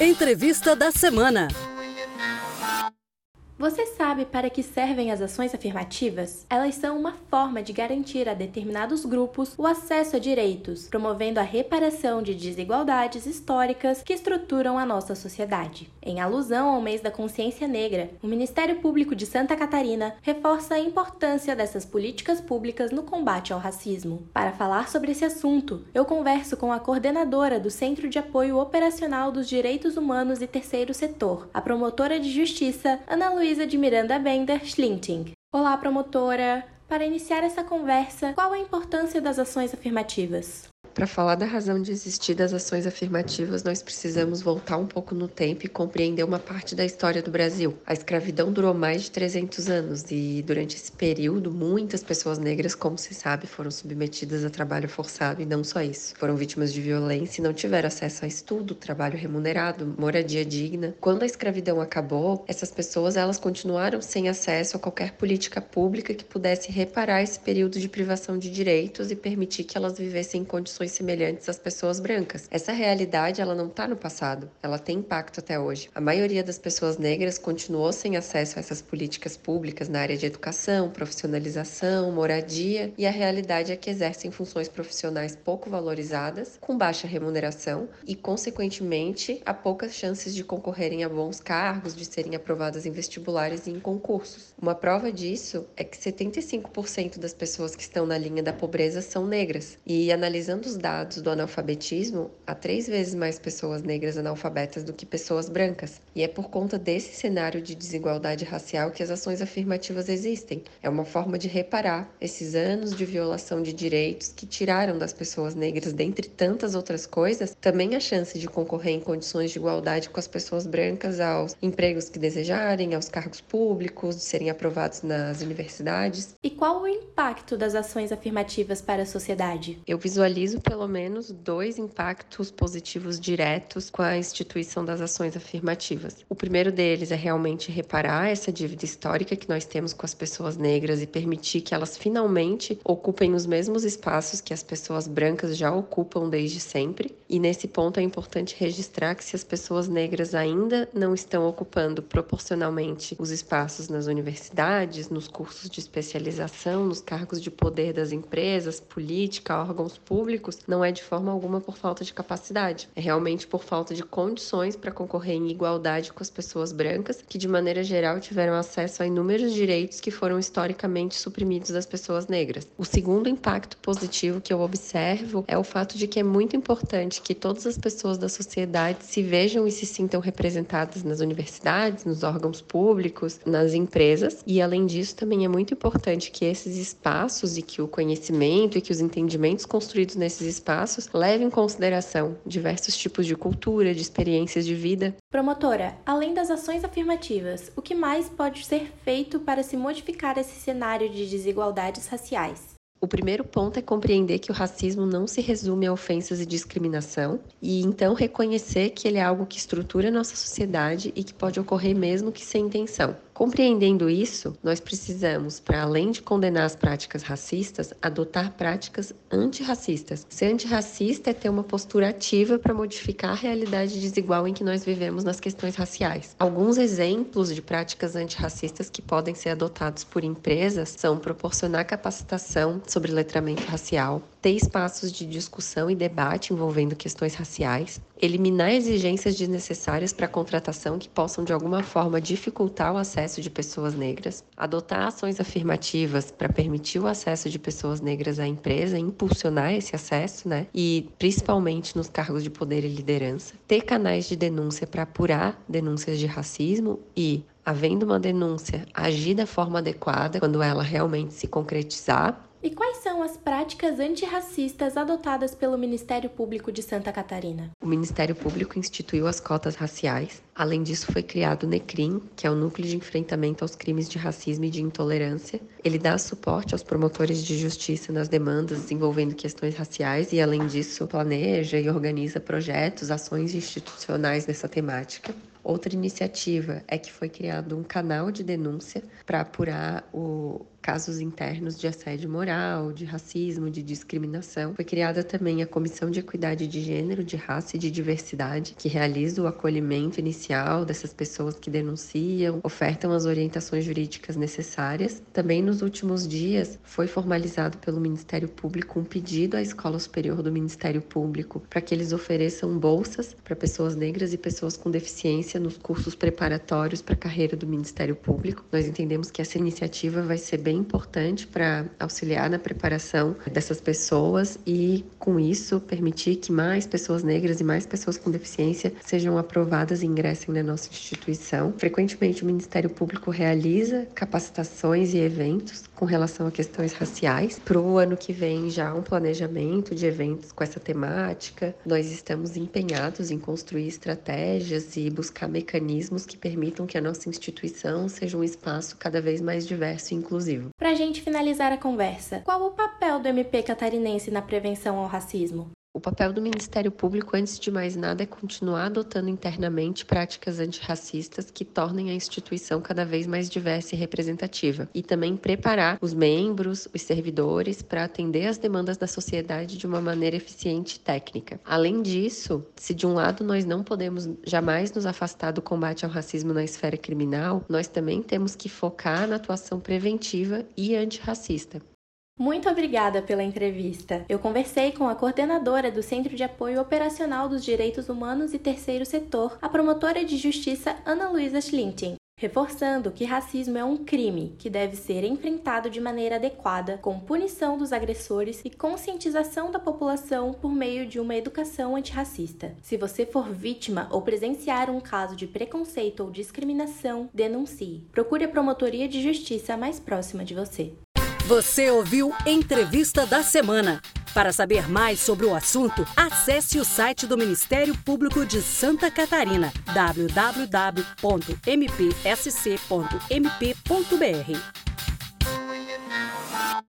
Entrevista da semana. Você sabe para que servem as ações afirmativas? Elas são uma forma de garantir a determinados grupos o acesso a direitos, promovendo a reparação de desigualdades históricas que estruturam a nossa sociedade. Em alusão ao mês da consciência negra, o Ministério Público de Santa Catarina reforça a importância dessas políticas públicas no combate ao racismo. Para falar sobre esse assunto, eu converso com a coordenadora do Centro de Apoio Operacional dos Direitos Humanos e Terceiro Setor, a promotora de justiça Ana Luísa Luísa de Miranda Bender Schlinting. Olá, promotora! Para iniciar essa conversa, qual a importância das ações afirmativas? Para falar da razão de existir das ações afirmativas, nós precisamos voltar um pouco no tempo e compreender uma parte da história do Brasil. A escravidão durou mais de 300 anos e, durante esse período, muitas pessoas negras, como se sabe, foram submetidas a trabalho forçado e não só isso. Foram vítimas de violência e não tiveram acesso a estudo, trabalho remunerado, moradia digna. Quando a escravidão acabou, essas pessoas elas continuaram sem acesso a qualquer política pública que pudesse reparar esse período de privação de direitos e permitir que elas vivessem em condições condições semelhantes às pessoas brancas. Essa realidade ela não está no passado, ela tem impacto até hoje. A maioria das pessoas negras continuou sem acesso a essas políticas públicas na área de educação, profissionalização, moradia e a realidade é que exercem funções profissionais pouco valorizadas, com baixa remuneração e, consequentemente, há poucas chances de concorrerem a bons cargos, de serem aprovadas em vestibulares e em concursos. Uma prova disso é que 75% das pessoas que estão na linha da pobreza são negras. E analisando os dados do analfabetismo, há três vezes mais pessoas negras analfabetas do que pessoas brancas. E é por conta desse cenário de desigualdade racial que as ações afirmativas existem. É uma forma de reparar esses anos de violação de direitos que tiraram das pessoas negras, dentre tantas outras coisas, também a chance de concorrer em condições de igualdade com as pessoas brancas aos empregos que desejarem, aos cargos públicos, de serem aprovados nas universidades. E qual o impacto das ações afirmativas para a sociedade? Eu visualizo pelo menos dois impactos positivos diretos com a instituição das ações afirmativas. O primeiro deles é realmente reparar essa dívida histórica que nós temos com as pessoas negras e permitir que elas finalmente ocupem os mesmos espaços que as pessoas brancas já ocupam desde sempre. E nesse ponto é importante registrar que se as pessoas negras ainda não estão ocupando proporcionalmente os espaços nas universidades, nos cursos de especialização, nos cargos de poder das empresas, política, órgãos públicos, não é de forma alguma por falta de capacidade, é realmente por falta de condições para concorrer em igualdade com as pessoas brancas, que de maneira geral tiveram acesso a inúmeros direitos que foram historicamente suprimidos das pessoas negras. O segundo impacto positivo que eu observo é o fato de que é muito importante que todas as pessoas da sociedade se vejam e se sintam representadas nas universidades, nos órgãos públicos, nas empresas, e além disso também é muito importante que esses espaços e que o conhecimento e que os entendimentos construídos nesses esses espaços leve em consideração diversos tipos de cultura, de experiências de vida. Promotora, além das ações afirmativas, o que mais pode ser feito para se modificar esse cenário de desigualdades raciais? O primeiro ponto é compreender que o racismo não se resume a ofensas e discriminação, e então reconhecer que ele é algo que estrutura nossa sociedade e que pode ocorrer mesmo que sem intenção. Compreendendo isso, nós precisamos, para além de condenar as práticas racistas, adotar práticas antirracistas. Ser antirracista é ter uma postura ativa para modificar a realidade desigual em que nós vivemos nas questões raciais. Alguns exemplos de práticas antirracistas que podem ser adotados por empresas são proporcionar capacitação sobre letramento racial, ter espaços de discussão e debate envolvendo questões raciais, eliminar exigências desnecessárias para contratação que possam de alguma forma dificultar o acesso de pessoas negras, adotar ações afirmativas para permitir o acesso de pessoas negras à empresa, impulsionar esse acesso, né? E principalmente nos cargos de poder e liderança, ter canais de denúncia para apurar denúncias de racismo e havendo uma denúncia, agir da forma adequada quando ela realmente se concretizar e quais são as práticas antirracistas adotadas pelo Ministério Público de Santa Catarina? O Ministério Público instituiu as cotas raciais. Além disso, foi criado o NECRIM, que é o Núcleo de Enfrentamento aos Crimes de Racismo e de Intolerância. Ele dá suporte aos promotores de justiça nas demandas envolvendo questões raciais e, além disso, planeja e organiza projetos, ações institucionais nessa temática. Outra iniciativa é que foi criado um canal de denúncia para apurar o, casos internos de assédio moral, de racismo, de discriminação. Foi criada também a Comissão de Equidade de Gênero, de Raça e de Diversidade, que realiza o acolhimento inicial dessas pessoas que denunciam, ofertam as orientações jurídicas necessárias. Também nos últimos dias foi formalizado pelo Ministério Público um pedido à Escola Superior do Ministério Público para que eles ofereçam bolsas para pessoas negras e pessoas com deficiência nos cursos preparatórios para a carreira do Ministério Público. Nós entendemos que essa iniciativa vai ser bem importante para auxiliar na preparação dessas pessoas e, com isso, permitir que mais pessoas negras e mais pessoas com deficiência sejam aprovadas e ingressem na nossa instituição. Frequentemente, o Ministério Público realiza capacitações e eventos com relação a questões raciais. Para o ano que vem, já um planejamento de eventos com essa temática. Nós estamos empenhados em construir estratégias e buscar mecanismos que permitam que a nossa instituição seja um espaço cada vez mais diverso e inclusivo. Para a gente finalizar a conversa, qual o papel do MP catarinense na prevenção ao racismo? O papel do Ministério Público, antes de mais nada, é continuar adotando internamente práticas antirracistas que tornem a instituição cada vez mais diversa e representativa, e também preparar os membros, os servidores, para atender às demandas da sociedade de uma maneira eficiente e técnica. Além disso, se de um lado nós não podemos jamais nos afastar do combate ao racismo na esfera criminal, nós também temos que focar na atuação preventiva e antirracista. Muito obrigada pela entrevista. Eu conversei com a coordenadora do Centro de Apoio Operacional dos Direitos Humanos e Terceiro Setor, a promotora de justiça Ana Luísa Schlinting reforçando que racismo é um crime que deve ser enfrentado de maneira adequada, com punição dos agressores e conscientização da população por meio de uma educação antirracista. Se você for vítima ou presenciar um caso de preconceito ou discriminação, denuncie. Procure a promotoria de justiça mais próxima de você. Você ouviu Entrevista da Semana. Para saber mais sobre o assunto, acesse o site do Ministério Público de Santa Catarina, www.mpsc.mp.br.